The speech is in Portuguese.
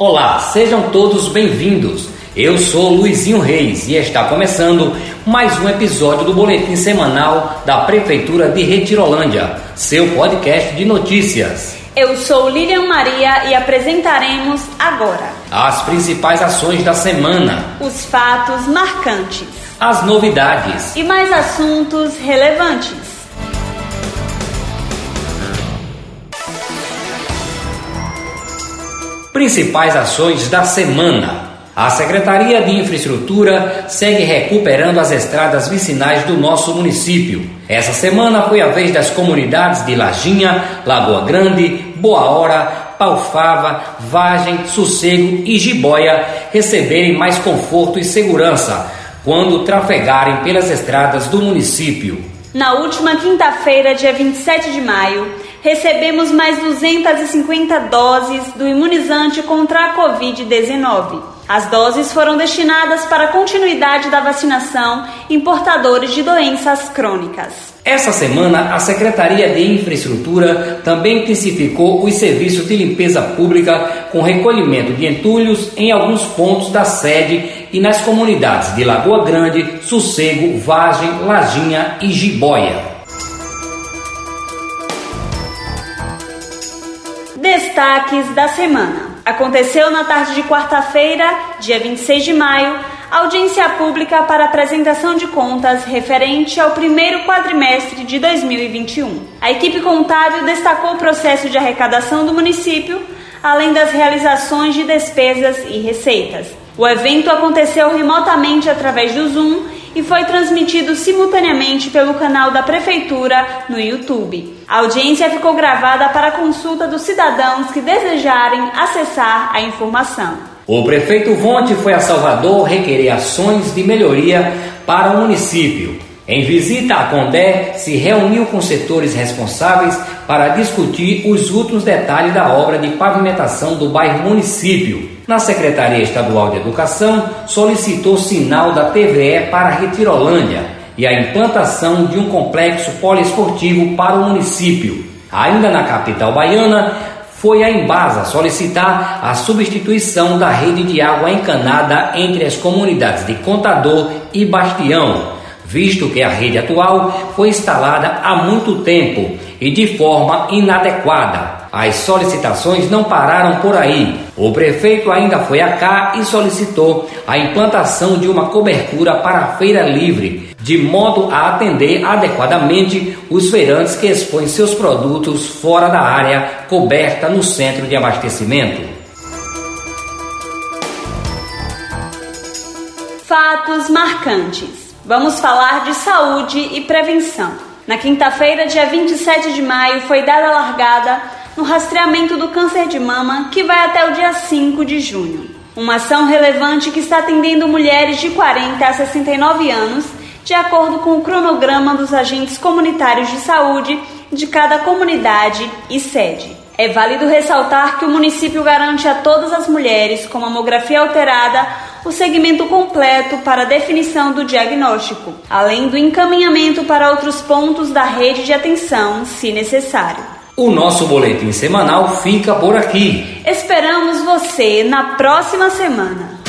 Olá, sejam todos bem-vindos. Eu sou Luizinho Reis e está começando mais um episódio do Boletim Semanal da Prefeitura de Retirolândia, seu podcast de notícias. Eu sou Lilian Maria e apresentaremos agora as principais ações da semana, os fatos marcantes, as novidades e mais assuntos relevantes. Principais ações da semana. A Secretaria de Infraestrutura segue recuperando as estradas vicinais do nosso município. Essa semana foi a vez das comunidades de Lajinha, Lagoa Grande, Boa Hora, Paufava, Vagem, Sossego e Jiboia receberem mais conforto e segurança quando trafegarem pelas estradas do município. Na última quinta-feira, dia 27 de maio, recebemos mais 250 doses do imunizante contra a Covid-19. As doses foram destinadas para a continuidade da vacinação em portadores de doenças crônicas. Essa semana, a Secretaria de Infraestrutura também intensificou os serviços de limpeza pública com recolhimento de entulhos em alguns pontos da sede e nas comunidades de Lagoa Grande, Sossego, Vagem, Lajinha e Jiboia. Destaques da semana. Aconteceu na tarde de quarta-feira, dia 26 de maio, audiência pública para apresentação de contas referente ao primeiro quadrimestre de 2021. A equipe contábil destacou o processo de arrecadação do município, além das realizações de despesas e receitas. O evento aconteceu remotamente através do Zoom e foi transmitido simultaneamente pelo canal da Prefeitura no YouTube. A audiência ficou gravada para consulta dos cidadãos que desejarem acessar a informação. O prefeito Vonte foi a Salvador requerer ações de melhoria para o município. Em visita à Condé, se reuniu com setores responsáveis para discutir os últimos detalhes da obra de pavimentação do bairro Município. Na Secretaria Estadual de Educação, solicitou sinal da TVE para Retirolândia e a implantação de um complexo poliesportivo para o município. Ainda na capital baiana, foi a Embasa solicitar a substituição da rede de água encanada entre as comunidades de Contador e Bastião visto que a rede atual foi instalada há muito tempo e de forma inadequada. As solicitações não pararam por aí. O prefeito ainda foi a cá e solicitou a implantação de uma cobertura para a feira livre, de modo a atender adequadamente os feirantes que expõem seus produtos fora da área coberta no centro de abastecimento. Fatos marcantes. Vamos falar de saúde e prevenção. Na quinta-feira, dia 27 de maio, foi dada a largada no rastreamento do câncer de mama, que vai até o dia 5 de junho. Uma ação relevante que está atendendo mulheres de 40 a 69 anos, de acordo com o cronograma dos agentes comunitários de saúde de cada comunidade e sede. É válido ressaltar que o município garante a todas as mulheres com mamografia alterada o segmento completo para definição do diagnóstico, além do encaminhamento para outros pontos da rede de atenção, se necessário. O nosso boletim semanal fica por aqui. Esperamos você na próxima semana.